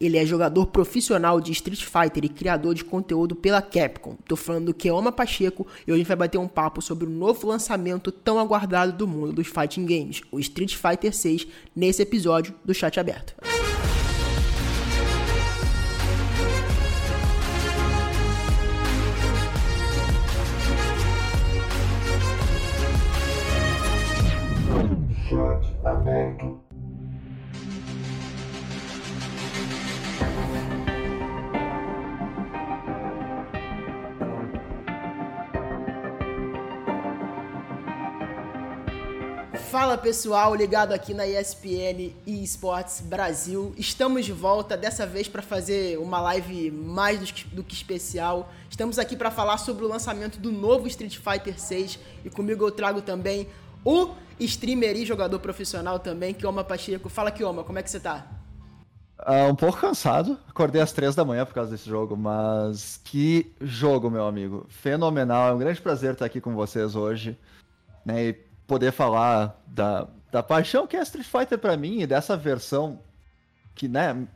Ele é jogador profissional de Street Fighter e criador de conteúdo pela Capcom. Tô falando do Keoma Pacheco e hoje a gente vai bater um papo sobre o novo lançamento tão aguardado do mundo dos fighting games, o Street Fighter 6, nesse episódio do Chat Aberto. Pessoal, ligado aqui na ESPN e Esportes Brasil. Estamos de volta, dessa vez para fazer uma live mais do que, especial. Estamos aqui para falar sobre o lançamento do novo Street Fighter 6 e comigo eu trago também o streamer e jogador profissional também, Kioma Pacheco. Fala Kioma, como é que você tá? Uh, um pouco cansado, acordei às três da manhã por causa desse jogo, mas que jogo, meu amigo. Fenomenal, é um grande prazer estar aqui com vocês hoje. Né? E poder falar da, da paixão que é Street Fighter para mim e dessa versão que, né,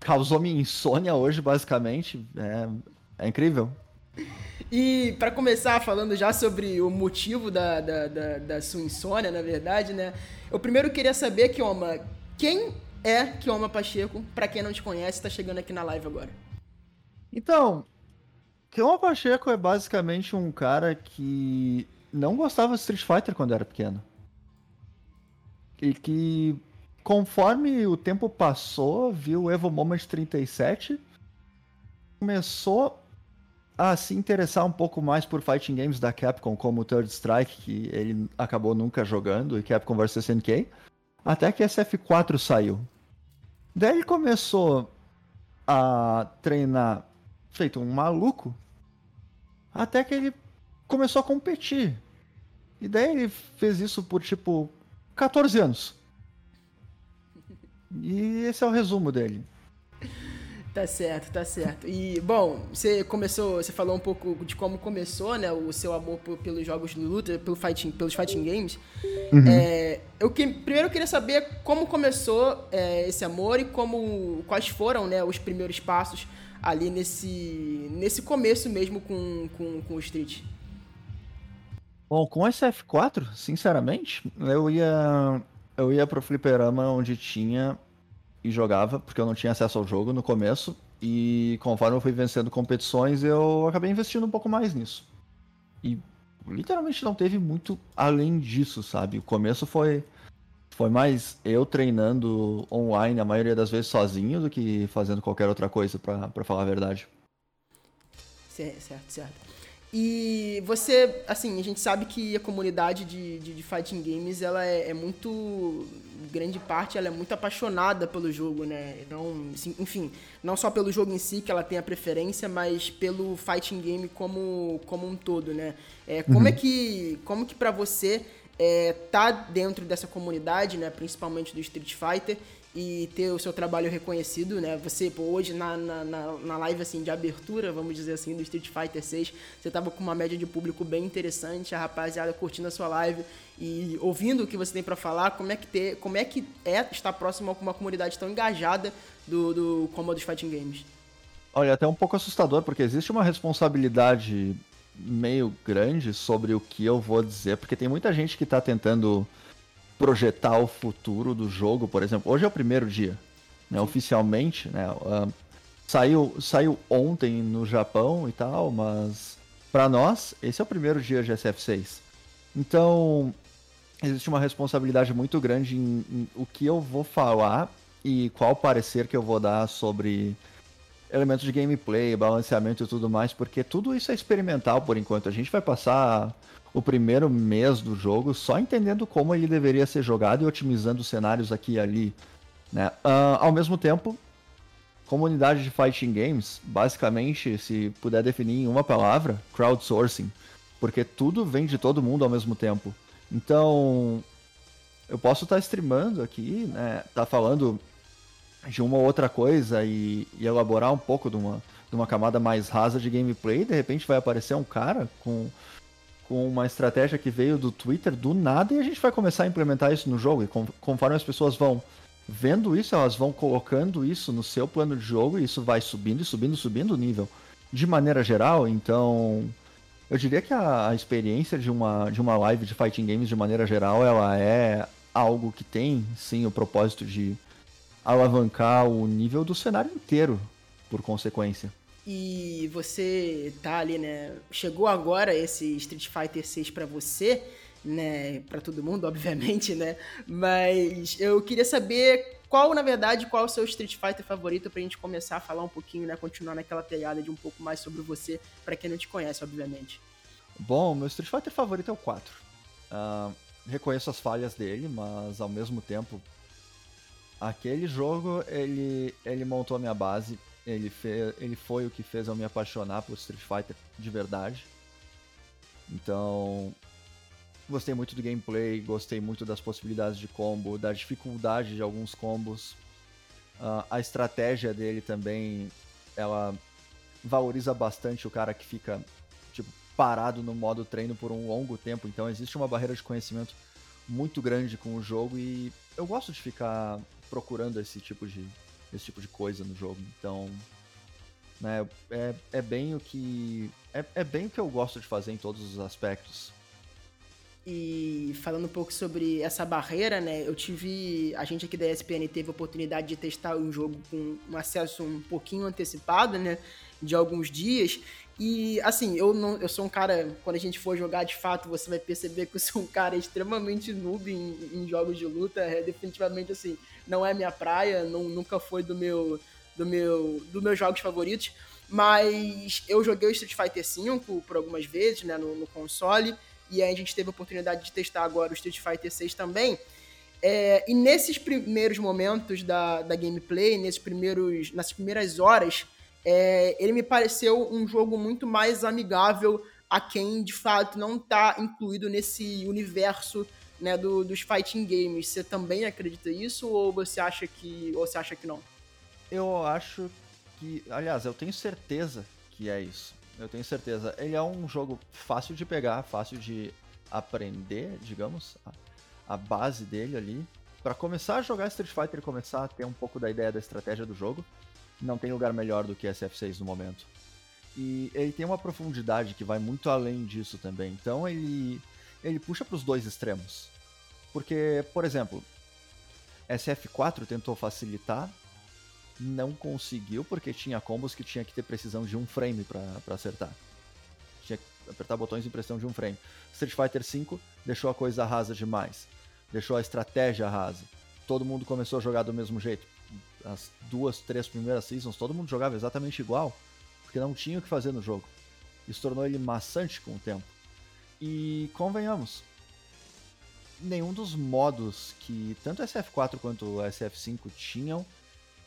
causou minha insônia hoje, basicamente. É, é incrível. E para começar falando já sobre o motivo da, da, da, da, sua insônia, na verdade, né? Eu primeiro queria saber, Kioma, quem é Kioma Pacheco? Para quem não te conhece, tá chegando aqui na live agora. Então, Kioma Pacheco é basicamente um cara que não gostava de Street Fighter quando era pequeno. E que conforme o tempo passou, viu o Evo Moment 37, começou a se interessar um pouco mais por fighting games da Capcom, como Third Strike, que ele acabou nunca jogando, e Capcom vs SNK, até que SF4 saiu. Daí ele começou a treinar feito um maluco, até que ele começou a competir. E daí ele fez isso por tipo 14 anos. E esse é o resumo dele. Tá certo, tá certo. E, bom, você começou, você falou um pouco de como começou, né, o seu amor pelos jogos de luta, pelo fighting, pelos fighting games. Uhum. É, eu que, primeiro eu queria saber como começou é, esse amor e como, quais foram, né, os primeiros passos ali nesse, nesse começo mesmo com, com, com o Street. Bom, com esse F4, sinceramente, eu ia eu ia pro fliperama onde tinha e jogava, porque eu não tinha acesso ao jogo no começo, e conforme eu fui vencendo competições, eu acabei investindo um pouco mais nisso. E literalmente não teve muito além disso, sabe? O começo foi foi mais eu treinando online a maioria das vezes sozinho do que fazendo qualquer outra coisa, para falar a verdade. Certo, certo. E você, assim, a gente sabe que a comunidade de, de, de fighting games, ela é, é, muito, grande parte, ela é muito apaixonada pelo jogo, né? Não, enfim, não só pelo jogo em si, que ela tem a preferência, mas pelo fighting game como, como um todo, né? É, como uhum. é que, como que pra você é, tá dentro dessa comunidade, né? Principalmente do Street Fighter, e ter o seu trabalho reconhecido, né? Você, pô, hoje na, na, na live, assim, de abertura, vamos dizer assim, do Street Fighter 6, você tava com uma média de público bem interessante, a rapaziada curtindo a sua live e ouvindo o que você tem para falar, como é que ter, como é que é estar próximo a uma comunidade tão engajada do, do como dos Fighting Games? Olha, é até um pouco assustador, porque existe uma responsabilidade meio grande sobre o que eu vou dizer, porque tem muita gente que tá tentando projetar o futuro do jogo, por exemplo. Hoje é o primeiro dia, né? Oficialmente, né? Uh, saiu, saiu ontem no Japão e tal, mas para nós esse é o primeiro dia de SF6. Então existe uma responsabilidade muito grande em, em o que eu vou falar e qual parecer que eu vou dar sobre elementos de gameplay, balanceamento e tudo mais, porque tudo isso é experimental por enquanto. A gente vai passar o primeiro mês do jogo só entendendo como ele deveria ser jogado e otimizando os cenários aqui e ali. Né? Uh, ao mesmo tempo, comunidade de fighting games, basicamente, se puder definir em uma palavra, crowdsourcing. Porque tudo vem de todo mundo ao mesmo tempo. Então, eu posso estar tá streamando aqui, né? Tá falando de uma ou outra coisa e, e elaborar um pouco de uma, de uma camada mais rasa de gameplay. De repente vai aparecer um cara com com uma estratégia que veio do Twitter do nada e a gente vai começar a implementar isso no jogo. E conforme as pessoas vão vendo isso, elas vão colocando isso no seu plano de jogo e isso vai subindo e subindo, subindo o nível. De maneira geral, então, eu diria que a, a, experiência de uma, de uma live de fighting games, de maneira geral, ela é algo que tem, sim, o propósito de alavancar o nível do cenário inteiro, por consequência. E você tá ali, né? Chegou agora esse Street Fighter 6 para você né, para todo mundo, obviamente, né? Mas eu queria saber qual, na verdade, qual o seu Street Fighter favorito pra gente começar a falar um pouquinho, né, continuar naquela pegada de um pouco mais sobre você, para quem não te conhece, obviamente. Bom, meu Street Fighter favorito é o 4. Uh, ah, reconheço as falhas dele, mas ao mesmo tempo aquele jogo ele ele montou a minha base, ele fez, ele foi o que fez eu me apaixonar por Street Fighter de verdade. Então, Gostei muito do gameplay, gostei muito das possibilidades de combo, da dificuldade de alguns combos. Uh, a estratégia dele também, ela valoriza bastante o cara que fica tipo, parado no modo treino por um longo tempo. Então existe uma barreira de conhecimento muito grande com o jogo e eu gosto de ficar procurando esse tipo de, esse tipo de coisa no jogo. Então, né, é, é bem o que é, é bem o que eu gosto de fazer em todos os aspectos. E falando um pouco sobre essa barreira, né? Eu tive. A gente aqui da ESPN teve a oportunidade de testar um jogo com um acesso um pouquinho antecipado, né? De alguns dias. E assim, eu não, eu sou um cara, quando a gente for jogar de fato, você vai perceber que eu sou um cara extremamente noob em, em jogos de luta. É definitivamente assim, não é minha praia, não, nunca foi do meu, do meu, dos meus jogos favoritos. Mas eu joguei o Street Fighter V por algumas vezes, né, no, no console e aí a gente teve a oportunidade de testar agora o Street Fighter 6 também. É, e nesses primeiros momentos da, da gameplay, nesses primeiros, nas primeiras horas, é, ele me pareceu um jogo muito mais amigável a quem de fato não está incluído nesse universo né, do, dos fighting games. Você também acredita isso ou você acha que ou você acha que não? Eu acho que, aliás, eu tenho certeza que é isso eu tenho certeza. Ele é um jogo fácil de pegar, fácil de aprender, digamos, a, a base dele ali. Para começar a jogar Street Fighter e começar a ter um pouco da ideia da estratégia do jogo, não tem lugar melhor do que SF6 no momento. E ele tem uma profundidade que vai muito além disso também. Então ele ele puxa para os dois extremos. Porque, por exemplo, SF4 tentou facilitar não conseguiu porque tinha combos que tinha que ter precisão de um frame para acertar. Tinha que apertar botões em precisão de um frame. Street Fighter V deixou a coisa rasa demais. Deixou a estratégia rasa. Todo mundo começou a jogar do mesmo jeito. As duas, três primeiras seasons, todo mundo jogava exatamente igual, porque não tinha o que fazer no jogo. Isso tornou ele maçante com o tempo. E convenhamos, nenhum dos modos que tanto o SF4 quanto o SF5 tinham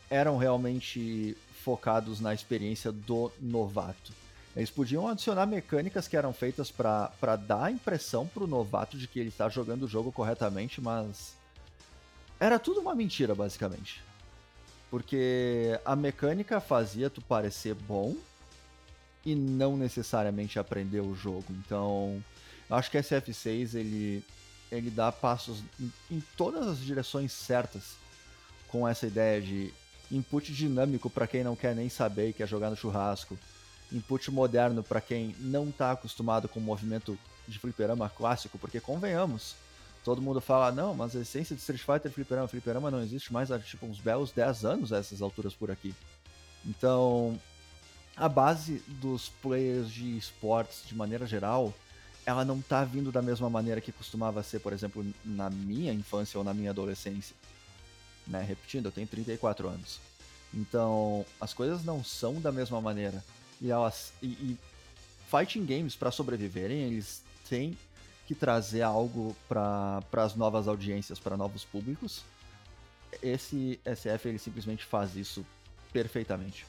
eram realmente focados na experiência do novato. Eles podiam adicionar mecânicas que eram feitas para dar a impressão para o novato de que ele está jogando o jogo corretamente, mas era tudo uma mentira, basicamente. Porque a mecânica fazia tu parecer bom e não necessariamente aprender o jogo. Então, eu acho que SF6 ele, ele dá passos em, em todas as direções certas com essa ideia de input dinâmico para quem não quer nem saber e quer jogar no churrasco, input moderno para quem não está acostumado com o movimento de fliperama clássico, porque convenhamos, todo mundo fala, não, mas a essência de Street Fighter fliperama, fliperama não existe mais há tipo uns belos 10 anos a essas alturas por aqui. Então, a base dos players de esportes de maneira geral, ela não tá vindo da mesma maneira que costumava ser, por exemplo, na minha infância ou na minha adolescência né? Repetindo, eu tenho 34 anos. Então, as coisas não são da mesma maneira. E elas e, e fighting games para sobreviverem, eles têm que trazer algo para as novas audiências, para novos públicos. Esse SF ele simplesmente faz isso perfeitamente.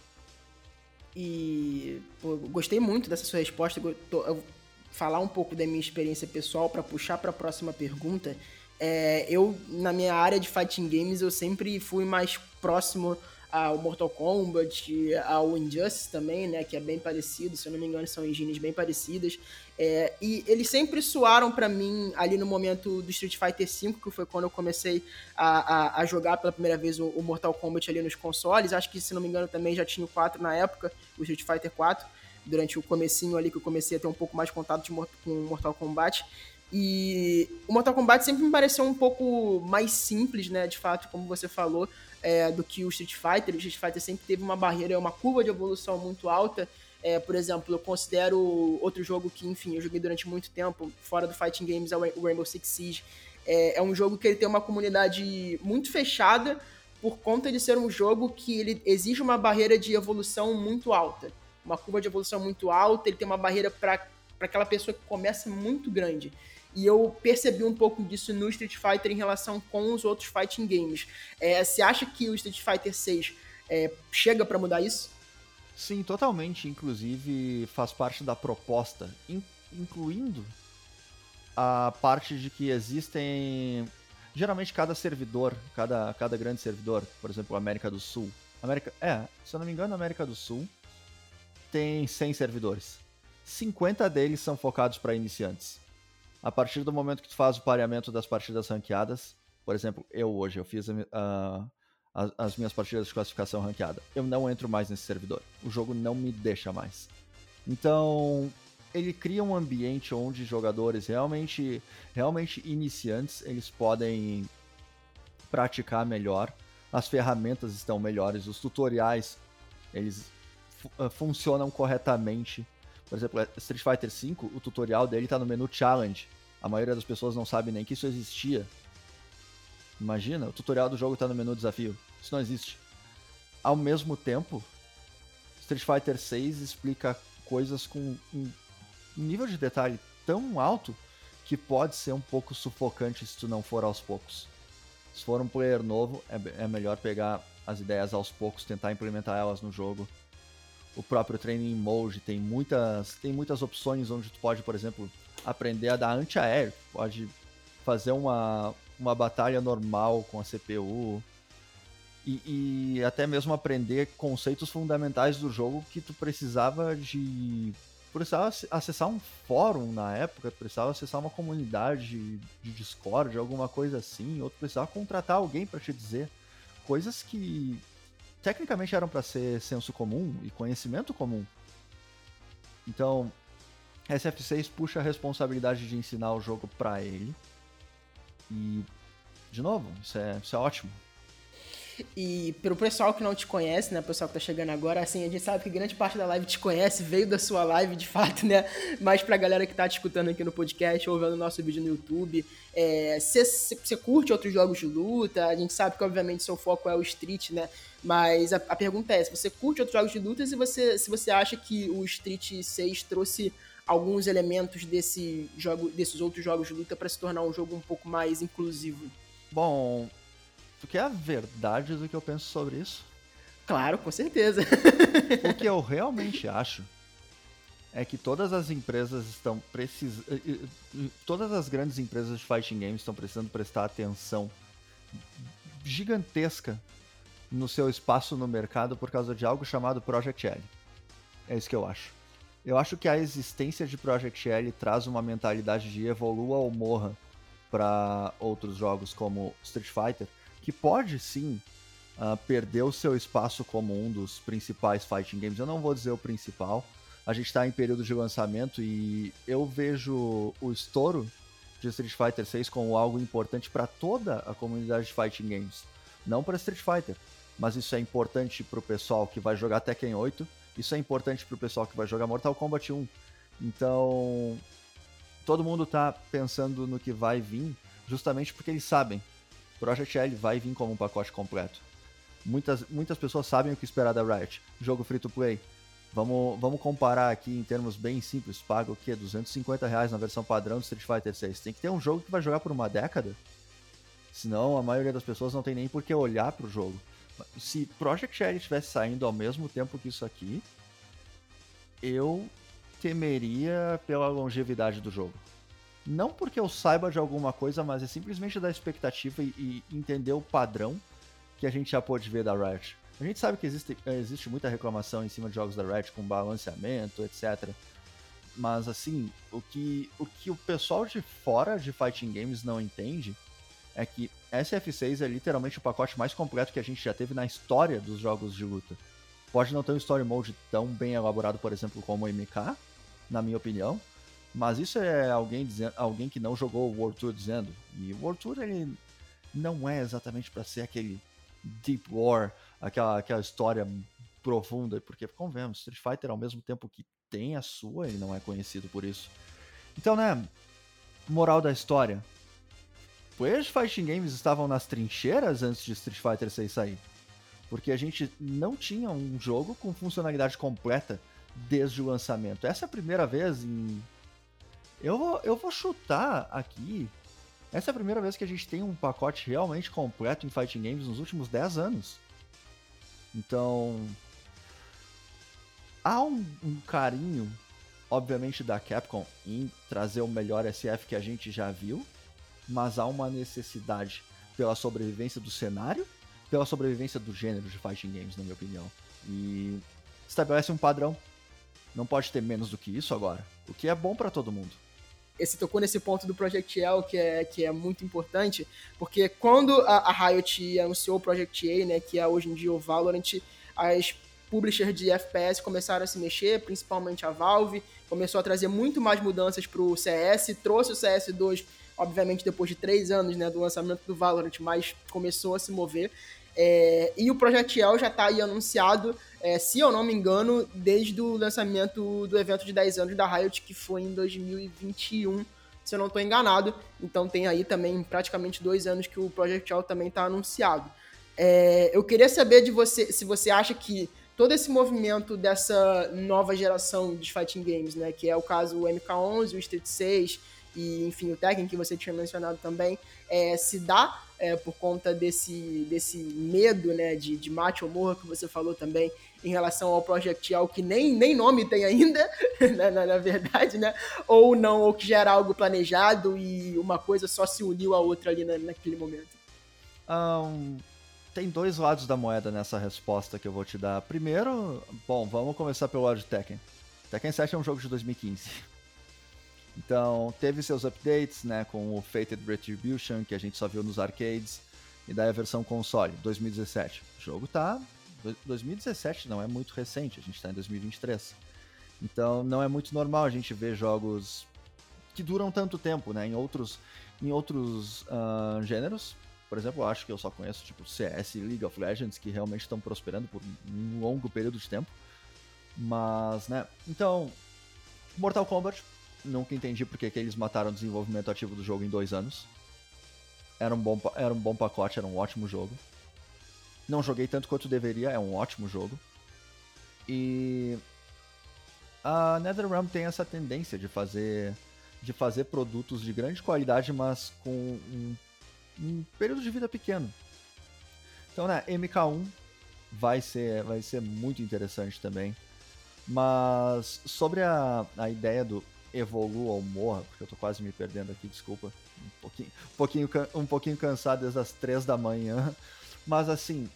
E pô, gostei muito dessa sua resposta. Eu, falar um pouco da minha experiência pessoal para puxar para a próxima pergunta. É, eu, na minha área de fighting games, eu sempre fui mais próximo ao Mortal Kombat, ao Injustice também, né, que é bem parecido, se eu não me engano são engines bem parecidas, é, e eles sempre soaram para mim ali no momento do Street Fighter V, que foi quando eu comecei a, a, a jogar pela primeira vez o, o, Mortal Kombat ali nos consoles, acho que se não me engano também já tinha o 4 na época, o Street Fighter 4, durante o comecinho ali que eu comecei a ter um pouco mais contato de, com Mortal Kombat, e o Mortal Kombat sempre me pareceu um pouco mais simples, né, de fato, como você falou, é, do que o Street Fighter. O Street Fighter sempre teve uma barreira, uma curva de evolução muito alta. É, por exemplo, eu considero outro jogo que, enfim, eu joguei durante muito tempo, fora do Fighting Games, é o Rainbow Six Siege. É, é um jogo que ele tem uma comunidade muito fechada por conta de ser um jogo que ele exige uma barreira de evolução muito alta. Uma curva de evolução muito alta, ele tem uma barreira para aquela pessoa que começa muito grande. E eu percebi um pouco disso no Street Fighter em relação com os outros fighting games. É, você acha que o Street Fighter 6 é, chega para mudar isso? Sim, totalmente. Inclusive faz parte da proposta, in incluindo a parte de que existem geralmente cada servidor, cada, cada grande servidor, por exemplo, América do Sul. América, é, se eu não me engano, América do Sul tem 100 servidores. 50 deles são focados para iniciantes a partir do momento que tu faz o pareamento das partidas ranqueadas, por exemplo, eu hoje, eu fiz uh, as, as, minhas partidas de classificação ranqueada, eu não entro mais nesse servidor. O jogo não me deixa mais. Então, ele cria um ambiente onde jogadores realmente, realmente iniciantes, eles podem praticar melhor, as ferramentas estão melhores, os tutoriais, eles uh, funcionam corretamente por exemplo, é, Street Fighter V, o tutorial dele tá no menu Challenge. A maioria das pessoas não sabe nem que isso existia. Imagina, o tutorial do jogo tá no menu Desafio. Isso não existe. Ao mesmo tempo, Street Fighter VI explica coisas com um nível de detalhe tão alto que pode ser um pouco sufocante se tu não for aos poucos. Se for um player novo, é, é melhor pegar as ideias aos poucos, tentar implementar elas no jogo o próprio Training Mode tem muitas, tem muitas opções onde tu pode, por exemplo, aprender a dar anti-aéreo, pode fazer uma, uma batalha normal com a CPU e, e, até mesmo aprender conceitos fundamentais do jogo que tu precisava de precisava acessar um fórum na época, precisava acessar uma comunidade de Discord, alguma coisa assim, ou precisava contratar alguém para te dizer coisas que tecnicamente eram para ser senso comum e conhecimento comum. Então, SF6 puxa a responsabilidade de ensinar o jogo para ele. E, de novo, isso é, isso é ótimo. E pro pessoal que não te conhece, né, pessoal que tá chegando agora, assim, a gente sabe que grande parte da live te conhece, veio da sua live de fato, né? Mas pra galera que tá te escutando aqui no podcast ou vendo nosso vídeo no YouTube, você é, curte outros jogos de luta? A gente sabe que, obviamente, seu foco é o Street, né? Mas a, a pergunta é: se você curte outros jogos de luta e você, se você acha que o Street 6 trouxe alguns elementos desse jogo, desses outros jogos de luta para se tornar um jogo um pouco mais inclusivo? Bom, Tu quer a verdade do que eu penso sobre isso? Claro, com certeza. o que eu realmente acho é que todas as empresas estão precisando. Todas as grandes empresas de fighting games estão precisando prestar atenção gigantesca no seu espaço no mercado por causa de algo chamado Project L. É isso que eu acho. Eu acho que a existência de Project L traz uma mentalidade de evolua ou morra para outros jogos como Street Fighter, que pode sim uh, perder o seu espaço como um dos principais fighting games. Eu não vou dizer o principal. A gente está em período de lançamento e eu vejo o estouro de Street Fighter 6 como algo importante para toda a comunidade de fighting games. Não para Street Fighter, mas isso é importante para o pessoal que vai jogar Tekken 8, isso é importante para o pessoal que vai jogar Mortal Kombat 1. Então, todo mundo está pensando no que vai vir, justamente porque eles sabem Project L vai vir como um pacote completo. Muitas, muitas pessoas sabem o que esperar da Riot. Jogo free to play. Vamos, vamos comparar aqui em termos bem simples. Paga o quê? 250 reais na versão padrão do Street Fighter 6. Tem que ter um jogo que vai jogar por uma década. Senão a maioria das pessoas não tem nem por que olhar pro jogo. Se Project L estivesse saindo ao mesmo tempo que isso aqui, eu temeria pela longevidade do jogo. Não porque eu saiba de alguma coisa, mas é simplesmente da expectativa e, e entender o padrão que a gente já pôde ver da Riot. A gente sabe que existe, existe muita reclamação em cima de jogos da Riot com balanceamento, etc. Mas assim, o que, o que o pessoal de fora de Fighting Games não entende é que SF6 é literalmente o pacote mais completo que a gente já teve na história dos jogos de luta. Pode não ter um story mode tão bem elaborado, por exemplo, como o MK, na minha opinião, mas isso é alguém dizendo, alguém que não jogou o World Tour dizendo. E o World Tour ele não é exatamente para ser aquele deep war, aquela, aquela história profunda, porque convenhamos, Street Fighter ao mesmo tempo que tem a sua, ele não é conhecido por isso. Então, né, moral da história. Os Fighting Games estavam nas trincheiras antes de Street Fighter 6 sair. Porque a gente não tinha um jogo com funcionalidade completa desde o lançamento. Essa é a primeira vez em. Eu vou, eu vou chutar aqui. Essa é a primeira vez que a gente tem um pacote realmente completo em Fighting Games nos últimos 10 anos. Então. Há um, um carinho, obviamente, da Capcom em trazer o melhor SF que a gente já viu, mas há uma necessidade pela sobrevivência do cenário, pela sobrevivência do gênero de fighting games, na minha opinião. E estabelece um padrão não pode ter menos do que isso agora, o que é bom para todo mundo. Esse tocou nesse ponto do Project L, que é, que é muito importante, porque quando a, a Riot anunciou o Project A, né, que é hoje em dia o Valorant, as publishers de FPS começaram a se mexer, principalmente a Valve, começou a trazer muito mais mudanças para o CS, trouxe o CS2, obviamente depois de três anos né, do lançamento do Valorant, mas começou a se mover. É, e o Project L já está aí anunciado, é, se eu não me engano, desde o lançamento do evento de 10 anos da Riot, que foi em 2021, se eu não estou enganado. Então tem aí também praticamente dois anos que o Project L também está anunciado. É, eu queria saber de você se você acha que todo esse movimento dessa nova geração de fighting games, né, que é o caso o MK11, o Street 6 e enfim o Tekken que você tinha mencionado também, é, se dá é, por conta desse, desse medo né, de, de mate ou morra que você falou também em relação ao Project L, que nem, nem nome tem ainda, na, na, na, verdade, né? Ou não, ou que já era algo planejado e uma coisa só se uniu à outra ali na, naquele momento. Um, tem dois lados da moeda nessa resposta que eu vou te dar. Primeiro, bom, vamos começar pelo lado de Tekken. Tekken 7 é um jogo de 2015. Então, teve seus updates, né, com o Fated Retribution, que a gente só viu nos arcades, e daí a versão console, 2017. O jogo tá 2017 não é muito recente, a gente está em 2023. Então não é muito normal a gente ver jogos que duram tanto tempo, né? Em outros, em outros uh, gêneros, por exemplo, eu acho que eu só conheço tipo CS e League of Legends que realmente estão prosperando por um longo período de tempo. Mas, né? Então, Mortal Kombat, nunca entendi porque que eles mataram o desenvolvimento ativo do jogo em dois anos. Era um bom, era um bom pacote, era um ótimo jogo. Não joguei tanto quanto deveria, é um ótimo jogo. E a NetherRealm tem essa tendência de fazer de fazer produtos de grande qualidade, mas com um, um período de vida pequeno. Então, né, MK1 vai ser vai ser muito interessante também. Mas sobre a, a ideia do evolua ou morra, porque eu tô quase me perdendo aqui, desculpa. Um pouquinho, um pouquinho, um pouquinho cansado desde as três da manhã. Mas assim,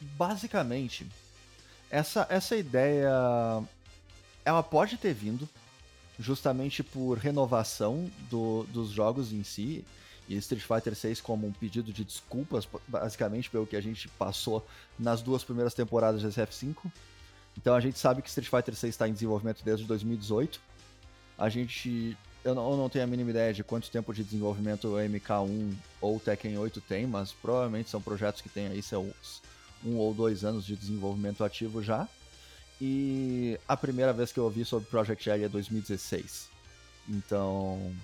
basicamente, essa, essa ideia ela pode ter vindo justamente por renovação do, dos jogos em si e Street Fighter 6 como um pedido de desculpas, basicamente, pelo que a gente passou nas duas primeiras temporadas de SF5. Então a gente sabe que Street Fighter 6 está em desenvolvimento desde 2018. A gente. Eu não, eu não, tenho a mínima ideia de quanto tempo de desenvolvimento o MK1 ou o Tekken 8 tem, mas provavelmente são projetos que têm aí seus um ou dois anos de desenvolvimento ativo já. E a primeira vez que eu ouvi sobre Project L é 2016. Então,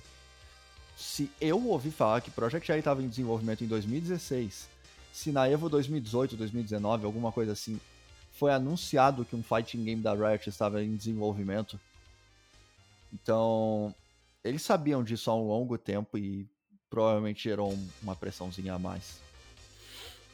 se eu ouvi falar que Project L estava em desenvolvimento em 2016, se na Evo 2018, 2019, alguma coisa assim, foi anunciado que um fighting game da Riot estava em desenvolvimento, então eles sabiam disso há um longo tempo e provavelmente gerou uma pressãozinha a mais.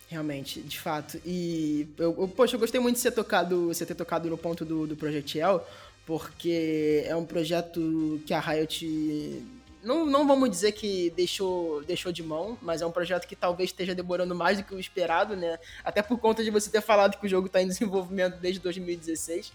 Realmente, de fato. E eu, eu, poxa, eu gostei muito de você, tocado, você ter tocado no ponto do, do L, porque é um projeto que a Riot não, não vamos dizer que deixou, deixou de mão, mas é um projeto que talvez esteja demorando mais do que o esperado, né? Até por conta de você ter falado que o jogo está em desenvolvimento desde 2016.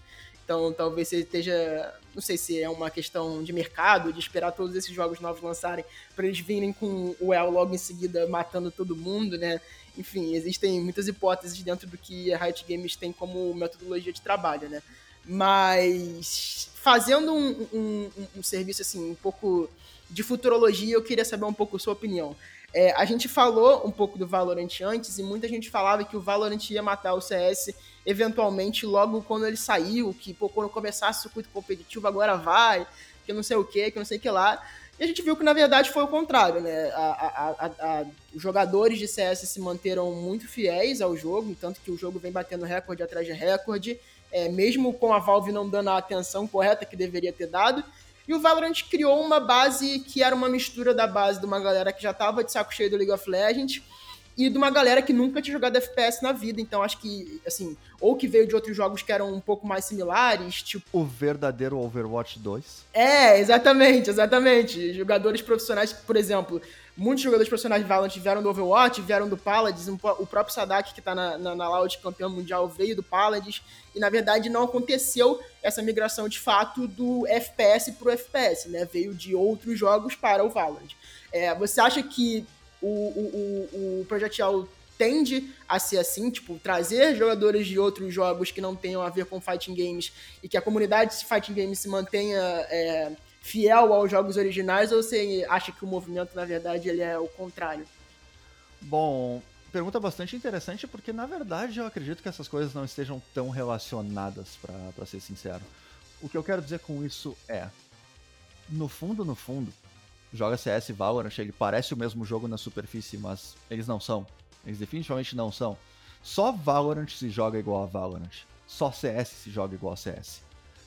Então talvez você esteja. Não sei se é uma questão de mercado, de esperar todos esses jogos novos lançarem, para eles virem com o El logo em seguida matando todo mundo, né? Enfim, existem muitas hipóteses dentro do que a Riot Games tem como metodologia de trabalho, né? Mas fazendo um, um, um serviço assim, um pouco de futurologia, eu queria saber um pouco sua opinião. É, a gente falou um pouco do Valorant antes e muita gente falava que o Valorant ia matar o CS eventualmente logo quando ele saiu, que pô, quando começasse o circuito competitivo agora vai, que não sei o que, que não sei o que lá. E a gente viu que na verdade foi o contrário, né? A, a, a, os jogadores de CS se manteram muito fiéis ao jogo, tanto que o jogo vem batendo recorde atrás de recorde, é, mesmo com a Valve não dando a atenção correta que deveria ter dado. E o Valorant criou uma base que era uma mistura da base de uma galera que já estava de saco cheio do League of Legends e de uma galera que nunca tinha jogado FPS na vida. Então acho que, assim, ou que veio de outros jogos que eram um pouco mais similares, tipo. O verdadeiro Overwatch 2. É, exatamente, exatamente. Jogadores profissionais, por exemplo, muitos jogadores profissionais de Valorant vieram do Overwatch, vieram do Paladins, o próprio Sadak, que tá na, na, na Loud campeão mundial, veio do Paladins, e na verdade não aconteceu essa migração de fato do FPS pro FPS, né? Veio de outros jogos para o Valorant. É, você acha que o, o, o, o Project tende a ser assim, tipo, trazer jogadores de outros jogos que não tenham a ver com fighting games e que a comunidade de fighting games se mantenha é, fiel aos jogos originais, ou você acha que o movimento, na verdade, ele é o contrário? Bom, pergunta bastante interessante, porque na verdade eu acredito que essas coisas não estejam tão relacionadas, para ser sincero. O que eu quero dizer com isso é, no fundo, no fundo, joga CS e Valorant, ele parece o mesmo jogo na superfície, mas eles não são. Eles definitivamente não são. Só Valorant se joga igual a Valorant. Só CS se joga igual a CS.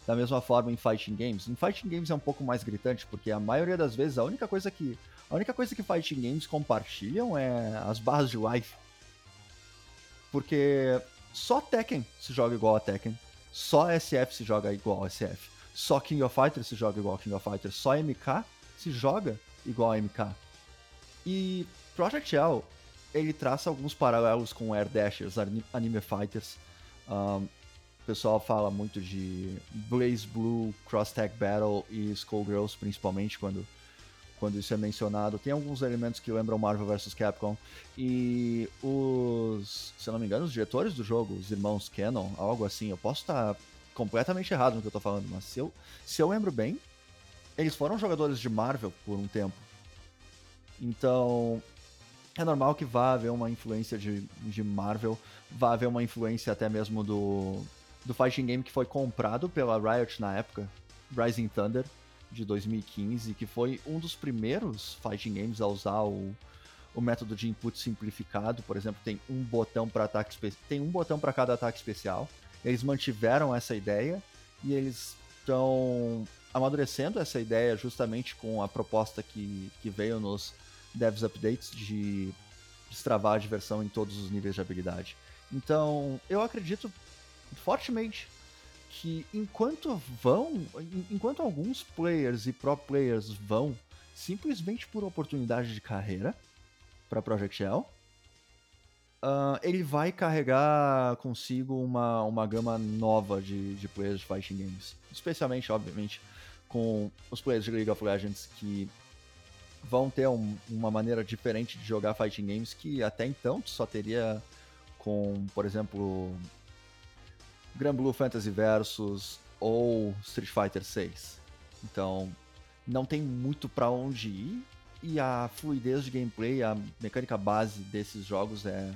Da mesma forma em Fighting Games. Em Fighting Games é um pouco mais gritante, porque a maioria das vezes a única coisa que a única coisa que Fighting Games compartilham é as barras de life. Porque só Tekken se joga igual a Tekken. Só SF se joga igual a SF. Só King of Fighters se joga igual a King of Fighters. Só MK se joga igual a MK. E Project L, ele traça alguns paralelos com Air Dashers, Anime Fighters. Um, o pessoal fala muito de Blaze Blue, Cross Tag Battle e Skullgirls, principalmente quando, quando isso é mencionado. Tem alguns elementos que lembram Marvel vs Capcom. E os, se não me engano, os diretores do jogo, os irmãos Canon, algo assim, eu posso estar completamente errado no que eu tô falando, mas se eu, se eu lembro bem, eles foram jogadores de Marvel por um tempo. Então, é normal que vá haver uma influência de, de Marvel, vá haver uma influência até mesmo do, do fighting game que foi comprado pela Riot na época, Rising Thunder, de 2015, que foi um dos primeiros fighting games a usar o, o método de input simplificado. Por exemplo, tem um botão para ataque tem um botão para cada ataque especial. Eles mantiveram essa ideia e eles estão amadurecendo essa ideia justamente com a proposta que, que veio nos Devs Updates de destravar a diversão em todos os níveis de habilidade. Então, eu acredito fortemente que enquanto vão, enquanto alguns players e pro players vão simplesmente por oportunidade de carreira para Project L, uh, ele vai carregar consigo uma, uma gama nova de, de players de fighting games. Especialmente, obviamente, com os players de League of Legends que vão ter um, uma maneira diferente de jogar fighting games que até então só teria com, por exemplo, Grand Blue Fantasy Versus ou Street Fighter 6. Então, não tem muito para onde ir e a fluidez de gameplay, a mecânica base desses jogos é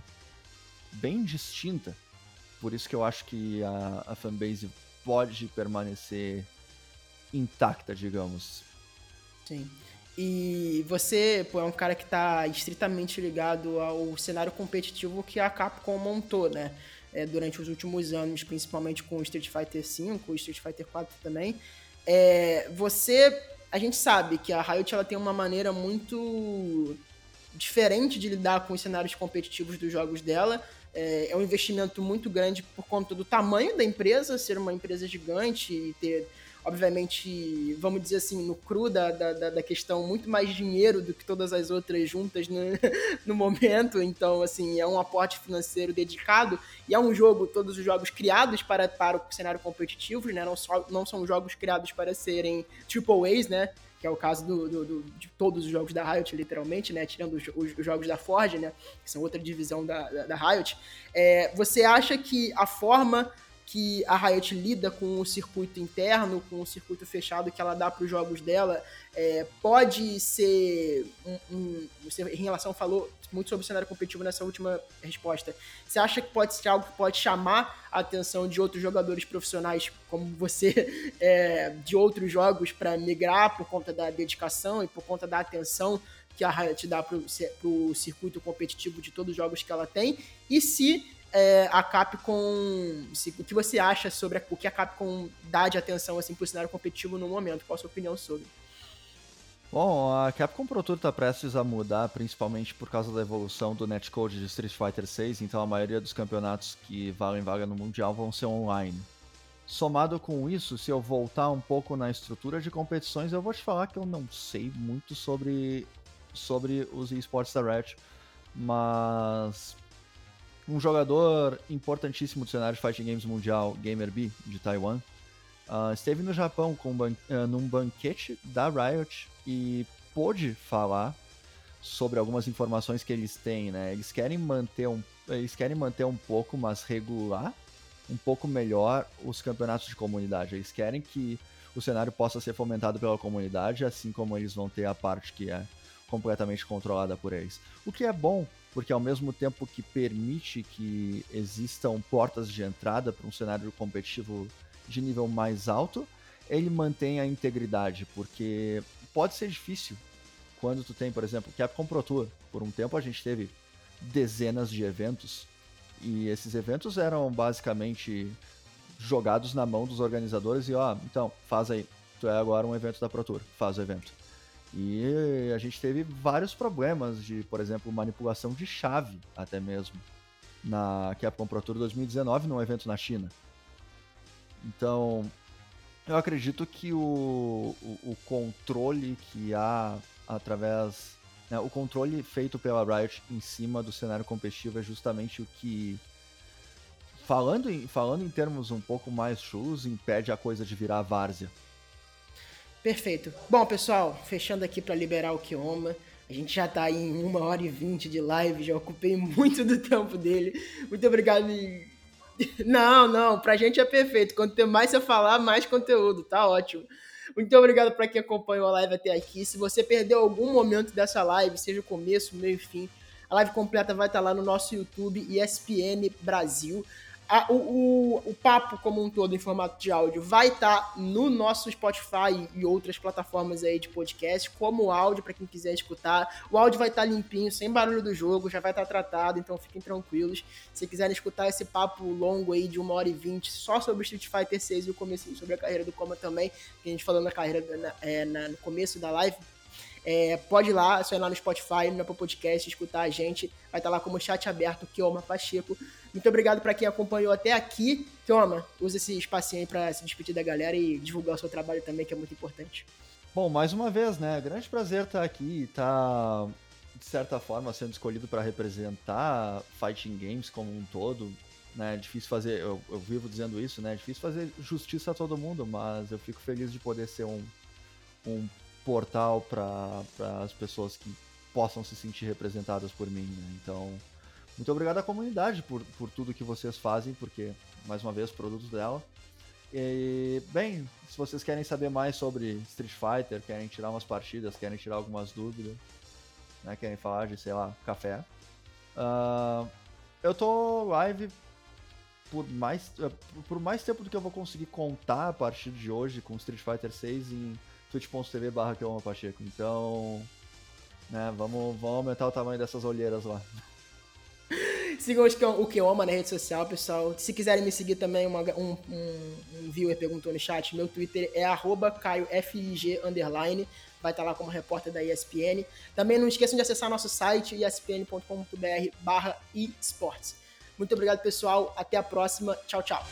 bem distinta. Por isso que eu acho que a, a fanbase pode permanecer intacta, digamos. Sim. E você pô, é um cara que está estritamente ligado ao cenário competitivo que a Capcom montou, né? É, durante os últimos anos, principalmente com Street Fighter V, Street Fighter 4 também. É, você, a gente sabe que a Riot ela tem uma maneira muito diferente de lidar com os cenários competitivos dos jogos dela. É, é um investimento muito grande por conta do tamanho da empresa, ser uma empresa gigante e ter obviamente, vamos dizer assim, no cru da, da, da questão, muito mais dinheiro do que todas as outras juntas no, no momento. Então, assim, é um aporte financeiro dedicado e é um jogo, todos os jogos criados para, para o cenário competitivo, né? Não, só, não são jogos criados para serem triple A's, né? que é o caso do, do, do, de todos os jogos da Riot, literalmente, né? Tirando os, os, os jogos da Forge, né? Que são outra divisão da, da, da Riot. É, você acha que a forma que a Riot lida com o circuito interno, com o circuito fechado que ela dá para os jogos dela, é, pode ser um, um, você em relação falou muito sobre o cenário competitivo nessa última resposta. Você acha que pode ser algo que pode chamar a atenção de outros jogadores profissionais como você é, de outros jogos para migrar por conta da dedicação e por conta da atenção que a Riot dá para o circuito competitivo de todos os jogos que ela tem? E se é, a Capcom. Se, o que você acha sobre a, o que a Capcom dá de atenção assim, pro cenário competitivo no momento? Qual a sua opinião sobre? Bom, a Capcom Pro Tour está prestes a mudar, principalmente por causa da evolução do netcode de Street Fighter VI, então a maioria dos campeonatos que valem vaga no Mundial vão ser online. Somado com isso, se eu voltar um pouco na estrutura de competições, eu vou te falar que eu não sei muito sobre, sobre os esportes da Riot, mas um jogador importantíssimo do cenário de fighting games mundial, GamerB, de Taiwan, uh, esteve no Japão com, uh, num banquete da Riot e pôde falar sobre algumas informações que eles têm, né? Eles querem manter um, eles querem manter um pouco, mas regular um pouco melhor os campeonatos de comunidade. Eles querem que o cenário possa ser fomentado pela comunidade, assim como eles vão ter a parte que é completamente controlada por eles. O que é bom, porque ao mesmo tempo que permite que existam portas de entrada para um cenário competitivo de nível mais alto, ele mantém a integridade, porque pode ser difícil quando tu tem, por exemplo, Capcom Pro Tour. Por um tempo a gente teve dezenas de eventos e esses eventos eram basicamente jogados na mão dos organizadores e ó, então, faz aí, tu é agora um evento da Pro Tour, faz o evento. E a gente teve vários problemas de, por exemplo, manipulação de chave, até mesmo, na Capcom Pro Tour 2019, num evento na China. Então, eu acredito que o, o, o controle que há através. Né, o controle feito pela Riot em cima do cenário competitivo é justamente o que. Falando em, falando em termos um pouco mais chus, impede a coisa de virar várzea. Perfeito. Bom, pessoal, fechando aqui para liberar o Kioma. A gente já tá em uma hora e vinte de live, já ocupei muito do tempo dele. Muito obrigado. Não, não, pra gente é perfeito. Quanto mais você falar, mais conteúdo, tá ótimo. Muito obrigado para quem acompanhou a live até aqui. Se você perdeu algum momento dessa live, seja o começo, meio e fim, a live completa vai estar lá no nosso YouTube ESPN Brasil a, o, o, o, papo como um todo em formato de áudio vai estar tá no nosso Spotify e outras plataformas aí de podcast, como áudio para quem quiser escutar. O áudio vai estar tá limpinho, sem barulho do jogo, já vai estar tá tratado, então fiquem tranquilos. Se quiserem escutar esse papo longo aí de uma hora e vinte só sobre Street Fighter 6 e o começo sobre a carreira do Coma também, que a gente falou na carreira na, é, na, no começo da live, é, pode ir lá, só ir lá no Spotify, no Apple Podcast, escutar a gente. Vai estar lá como chat aberto, Kioma Pacheco. Muito obrigado para quem acompanhou até aqui. Kioma, usa esse espacinho aí para se despedir da galera e divulgar o seu trabalho também, que é muito importante. Bom, mais uma vez, né? Grande prazer estar aqui, estar tá, de certa forma sendo escolhido para representar fighting games como um todo. Né, difícil fazer, eu, eu vivo dizendo isso, né? Difícil fazer justiça a todo mundo, mas eu fico feliz de poder ser um, um portal para as pessoas que possam se sentir representadas por mim. Né? Então, muito obrigado à comunidade por, por tudo que vocês fazem, porque, mais uma vez, produtos dela. E, bem, se vocês querem saber mais sobre Street Fighter, querem tirar umas partidas, querem tirar algumas dúvidas, né, querem falar de, sei lá, café, uh, eu tô live por mais, por mais tempo do que eu vou conseguir contar a partir de hoje com Street Fighter 6 em twitch.tv barra Pacheco. Então, né, vamos, vamos aumentar o tamanho dessas olheiras lá. Sigam o Kioma na rede social, pessoal. Se quiserem me seguir também, uma, um, um, um, viewer perguntou no chat, meu Twitter é CaioFIG underline. Vai estar lá como repórter da ESPN. Também não esqueçam de acessar nosso site, espn.com.br barra esportes. Muito obrigado, pessoal. Até a próxima. Tchau, tchau.